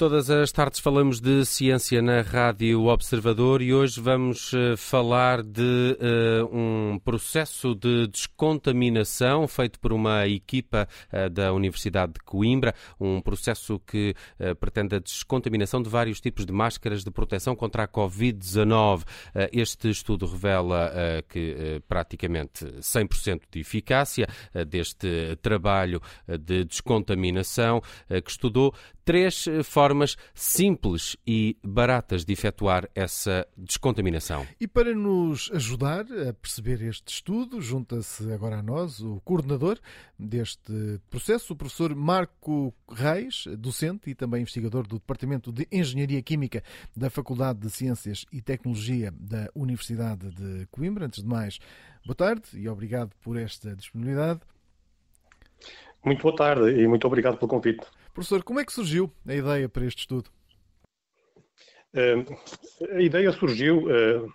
Todas as tardes falamos de ciência na Rádio Observador e hoje vamos uh, falar de uh, um processo de descontaminação feito por uma equipa uh, da Universidade de Coimbra, um processo que pretende a descontaminação de vários tipos de máscaras de proteção contra a Covid-19. este estudo revela que praticamente 100% de eficácia deste trabalho de descontaminação que estudou três eh, formas simples e baratas de efetuar essa descontaminação. E para nos ajudar a perceber este estudo, junta-se agora a nós o coordenador deste processo, o professor Marco Reis, docente e também investigador do Departamento de Engenharia Química da Faculdade de Ciências e Tecnologia da Universidade de Coimbra. Antes de mais, boa tarde e obrigado por esta disponibilidade. Muito boa tarde e muito obrigado pelo convite. Professor, como é que surgiu a ideia para este estudo? Uh, a ideia surgiu uh,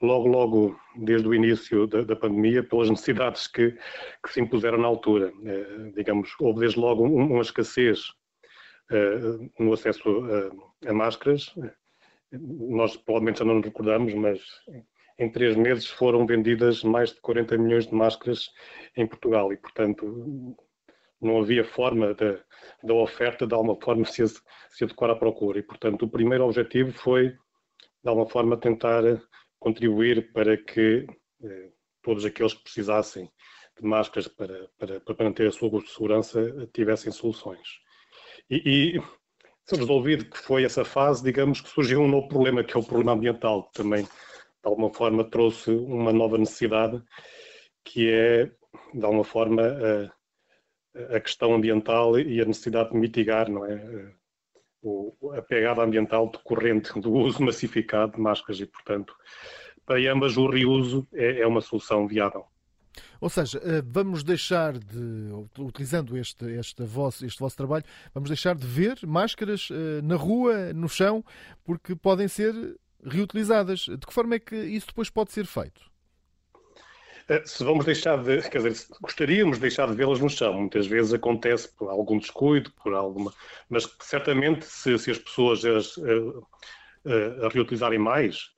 logo, logo desde o início da, da pandemia, pelas necessidades que, que, se impuseram na altura. Uh, digamos, houve desde logo uma escassez no acesso a máscaras. Nós provavelmente já não nos recordamos, mas em três meses foram vendidas mais de 40 milhões de máscaras em Portugal e, portanto, não havia forma da oferta de alguma forma se, se adequar à procura. E, portanto, o primeiro objetivo foi, de alguma forma, tentar contribuir para que eh, todos aqueles que precisassem de máscaras para, para, para manter a sua segurança tivessem soluções. E, e se resolvido que foi essa fase, digamos que surgiu um novo problema, que é o problema ambiental, que também, de alguma forma, trouxe uma nova necessidade, que é, de alguma forma, a questão ambiental e a necessidade de mitigar não é, a pegada ambiental decorrente do uso massificado de máscaras e, portanto, para ambas o reuso é, é uma solução viável. Ou seja, eh, vamos deixar de, utilizando este, este, vosso, este vosso trabalho, vamos deixar de ver máscaras eh, na rua, no chão, porque podem ser reutilizadas. De que forma é que isso depois pode ser feito? Eh, se vamos deixar de, quer dizer, gostaríamos de deixar de vê-las no chão. Muitas vezes acontece por algum descuido, por alguma, mas certamente se, se as pessoas as, a, eh, eh, a reutilizarem mais,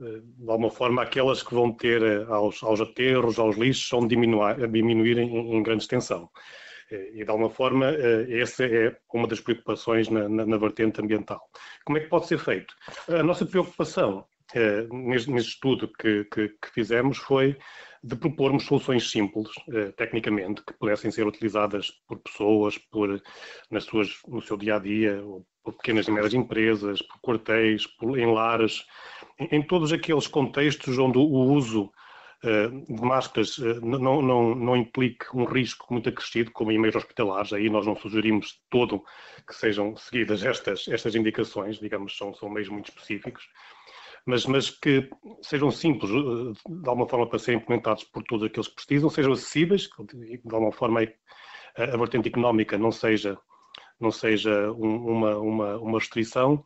de alguma forma aquelas que vão ter aos, aos aterros, aos lixos, vão diminuir, diminuir em, em grande extensão. E, de alguma forma, essa é uma das preocupações na, na, na vertente ambiental. Como é que pode ser feito? A nossa preocupação neste, neste, estudo que, que, que, fizemos foi de propormos soluções simples, uh, tecnicamente, que pudessem ser utilizadas por pessoas, por, nas suas, no seu dia a dia, por pequenas e médias empresas, por quartéis, por, em lares, em, em, todos aqueles contextos onde o, uso Uh, de máscaras uh, não, não, não implique um risco muito acrescido, como em meios hospitalares, aí nós não sugerimos todo que sejam seguidas estas, estas indicações, digamos, são, são meios muito específicos, mas, mas que sejam simples, eh, de alguma forma, para serem implementados por todos aqueles que precisam, sejam acessíveis, de alguma forma a, a vertente económica não seja, não seja um, uma, uma, uma restrição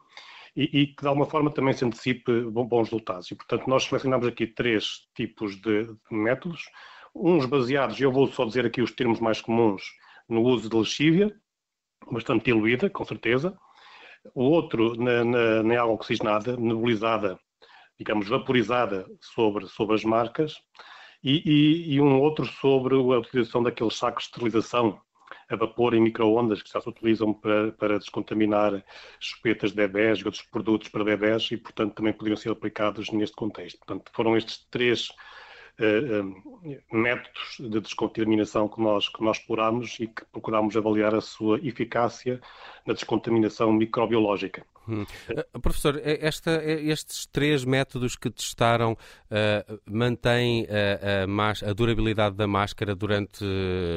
e, e, que de alguma forma também se antecipe bons resultados. E, portanto, nós selecionamos aqui três tipos de, de métodos, uns baseados, eu vou só dizer aqui os termos mais comuns, no uso de lexívia, bastante diluída, com certeza, o outro na, na, na água oxigenada, nebulizada digamos, vaporizada sobre, sobre as marcas, e, e, e, um outro sobre a utilização daqueles sacos de esterilização a vapor em microondas que já se utilizam para, para descontaminar chupetas de bebés e outros produtos para bebés e, portanto, também poderiam ser aplicados neste contexto. Portanto, foram estes três uh, uh, métodos de descontaminação que nós, que nós exploramos e que procuramos avaliar a sua eficácia na descontaminação microbiológica. Hum. Uh, professor, esta, estes três métodos que testaram uh, mantêm a, a, a, durabilidade da máscara durante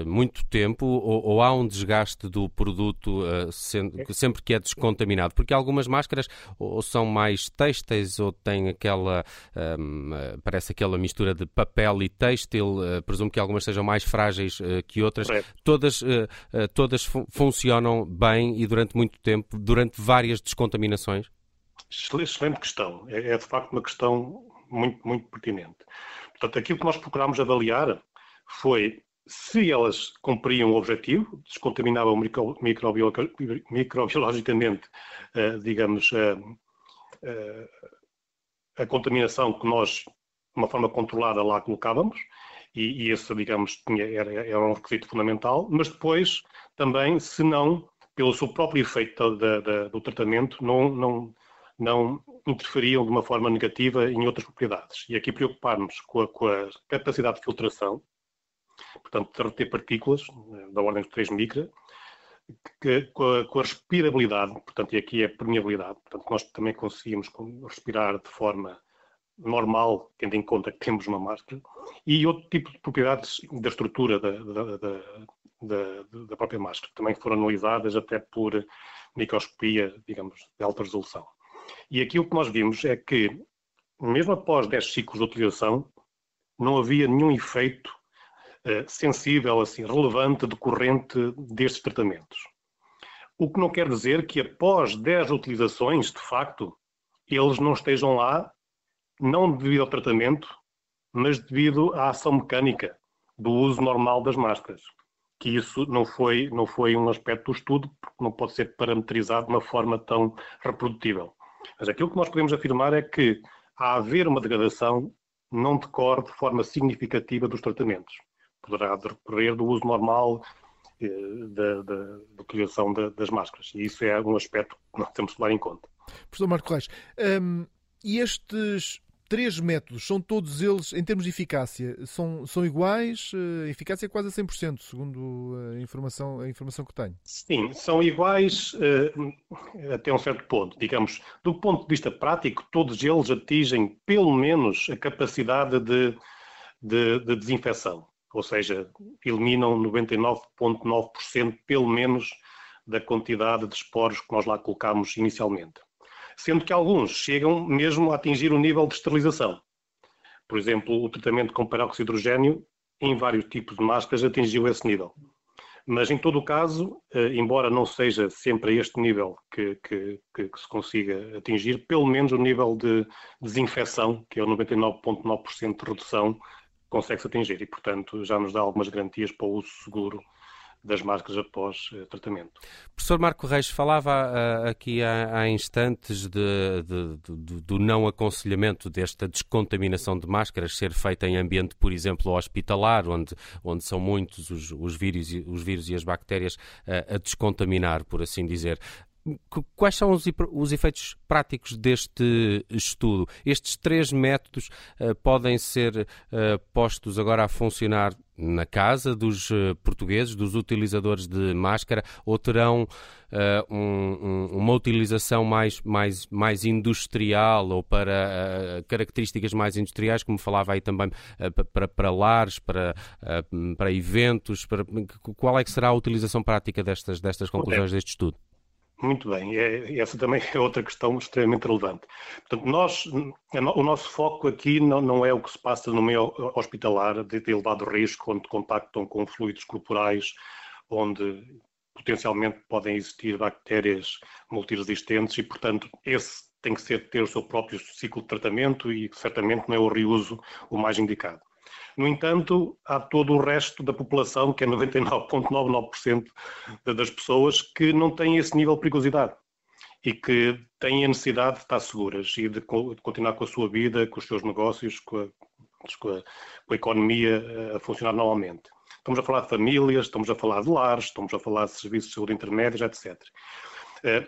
muito tempo ou, ou há um desgaste do produto uh, sendo, sempre que é descontaminado? Porque algumas máscaras ou são mais têxteis ou têm aquela, um, parece aquela mistura de papel e têxtil, presumo que algumas sejam mais frágeis que outras. Todas, todas fun funcionam bem e durante muito tempo, durante várias descontaminações contaminações? Excelente questão. É, é, de facto uma questão muito, muito pertinente. Portanto, aquilo que nós procurámos avaliar foi se elas cumpriam o objetivo, descontaminavam micro, microbiolo, microbiologicamente, uh, digamos, uh, uh, a contaminação que nós, de uma forma controlada, lá colocávamos, e, e esse, digamos, tinha, era, era um requisito fundamental, mas depois também, se não, pelo seu próprio efeito da, da, do tratamento, não, não, não interferiam de uma forma negativa em outras propriedades. E aqui preocuparmos com a, com a capacidade de filtração, portanto, de reter partículas eh, da ordem de 3 micra, que, com, a, com, a, respirabilidade, portanto, e aqui é a permeabilidade, portanto, nós também conseguimos respirar de forma normal, tendo em conta que temos uma máscara, e outro tipo de propriedades da estrutura da, da, da, da própria máscara, também foram analisadas até por microscopia, digamos, de alta resolução. E aqui o que nós vimos é que, mesmo após 10 ciclos de utilização, não havia nenhum efeito uh, sensível, assim, relevante, decorrente destes tratamentos. O que não quer dizer que após 10 utilizações, de facto, eles não estejam lá, não devido ao tratamento, mas devido à ação mecânica do uso normal das máscaras. Que isso não foi, não foi um aspecto do estudo, porque não pode ser parametrizado de uma forma tão reprodutível. Mas aquilo que nós podemos afirmar é que, a haver uma degradação, não decorre de forma significativa dos tratamentos. Poderá decorrer do uso normal eh, da, da, da utilização da, das máscaras. E isso é um aspecto que nós temos que levar em conta. Professor Marco Reis, hum, e estes três métodos, são todos eles, em termos de eficácia, são, são iguais? A eficácia é quase a 100%, segundo a informação, a informação que tenho. Sim, são iguais uh, até um certo ponto. Digamos, do ponto de vista prático, todos eles atingem pelo menos a capacidade de, de, de desinfecção. Ou seja, eliminam 99,9% pelo menos da quantidade de esporos que nós lá colocamos inicialmente sendo que alguns chegam mesmo a atingir o nível de esterilização. Por exemplo, o tratamento com peróxido de hidrogênio em vários tipos de máscaras atingiu esse nível. Mas, em todo o caso, eh, embora não seja sempre a este nível que, que, que, se consiga atingir, pelo menos o nível de desinfecção, que é o 99,9% de redução, consegue-se atingir e, portanto, já nos dá algumas garantias para o uso seguro das máscaras após uh, tratamento. Professor Marco Reis falava uh, aqui há, há instantes de, de, de, do não aconselhamento desta descontaminação de máscaras ser feita em ambiente, por exemplo, hospitalar, onde, onde são muitos os, os, vírus, os vírus e as bactérias uh, a descontaminar, por assim dizer. Quais são os, os, efeitos práticos deste estudo? Estes três métodos uh, podem ser uh, postos agora a funcionar na casa dos uh, portugueses, dos utilizadores de máscara, ou terão um, um, uma utilização mais, mais, mais industrial ou para características mais industriais, como falava aí também para, para lares, para, para eventos? Para, qual é que será a utilização prática destas, destas conclusões deste estudo? Muito bem, é, essa também é outra questão extremamente relevante. Portanto, nós, o nosso foco aqui não, não é o que se passa no meio hospitalar de, de elevado risco, onde contactam com fluidos corporais, onde potencialmente podem existir bactérias multiresistentes e, portanto, esse tem que ser, ter o seu próprio ciclo de tratamento e certamente não é o reuso o mais indicado. No entanto, há todo o resto da população, que é 99,99% das pessoas, que não têm esse nível de perigosidade e que têm a necessidade de estar seguras e de continuar com a sua vida, com os seus negócios, com a, com a, com a economia eh, a funcionar normalmente. Estamos a falar de famílias, estamos a falar de lares, estamos a falar de serviços de saúde intermédios, etc. Eh,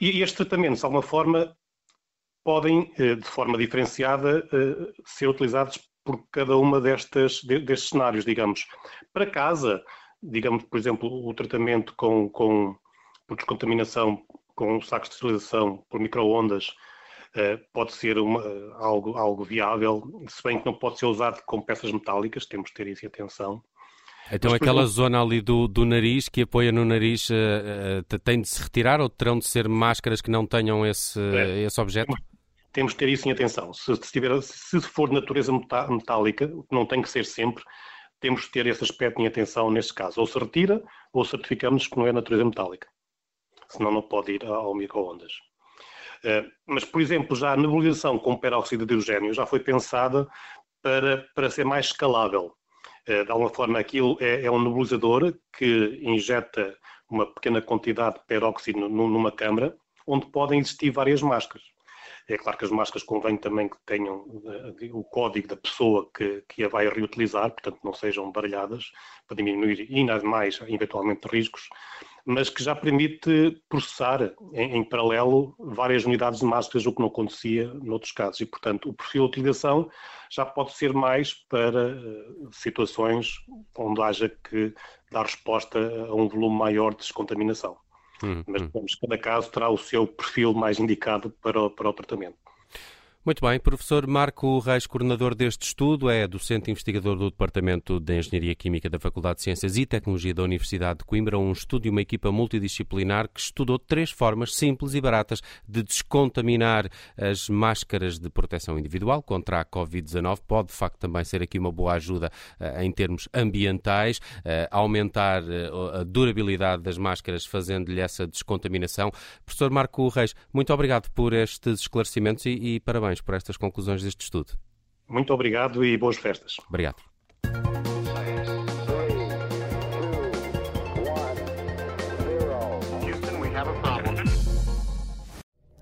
e estes tratamentos, de alguma forma, podem, eh, de forma diferenciada, ser utilizados por cada uma destas, destes cenários, digamos. Para casa, digamos, por exemplo, o tratamento com, com por descontaminação com sacos de esterilização por microondas uh, pode ser uma, algo, algo viável, se bem que não pode ser usado com peças metálicas, temos que ter isso em atenção. Então Mas, aquela exemplo, zona ali do, do nariz que apoia no nariz uh, uh, tem de se retirar ou terão de ser máscaras que não tenham esse, é, esse objeto? Temos que ter isso em atenção. Se, se, tiver, se for de natureza metálica, não tem que ser sempre, temos que ter esse aspecto em atenção neste caso. Ou se retira, ou certificamos que não é natureza metálica. Senão não pode ir ao micro-ondas. Uh, mas, por exemplo, já a nebulização com peróxido de hidrogênio já foi pensada para, para ser mais escalável. De alguma forma, aquilo é, é um nebulizador que injeta uma pequena quantidade de peróxido numa câmara, onde podem existir várias máscaras. É claro que as máscaras convém também que tenham uh, o código da pessoa que, que a vai reutilizar, portanto não sejam baralhadas, para diminuir ainda mais, eventualmente, riscos, mas que já permite processar em, em, paralelo várias unidades de máscaras, o que não acontecia noutros casos. E, portanto, o perfil de utilização já pode ser mais para uh, situações onde haja que dar resposta a um volume maior de descontaminação. Hum, Mas hum. cada caso terá o seu perfil mais indicado para o, para o tratamento. Muito bem, professor Marco Reis, coordenador deste estudo, é docente investigador do Departamento de Engenharia Química da Faculdade de Ciências e Tecnologia da Universidade de Coimbra, um estudo e uma equipa multidisciplinar que estudou três formas simples e baratas de descontaminar as máscaras de proteção individual contra a Covid-19. Pode, de facto, também ser aqui uma boa ajuda uh, em termos ambientais, uh, aumentar uh, a durabilidade das máscaras, fazendo-lhe essa descontaminação. Professor Marco Reis, muito obrigado por estes esclarecimentos e, e parabéns parabéns por estas conclusões deste estudo. Muito obrigado e boas festas. Obrigado.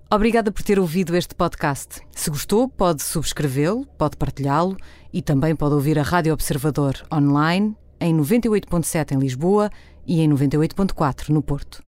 Obrigada por ter ouvido este podcast. Se gostou, pode subscrevê-lo, pode partilhá-lo e também pode ouvir a Rádio Observador online em 98.7 em Lisboa e em 98.4 no Porto.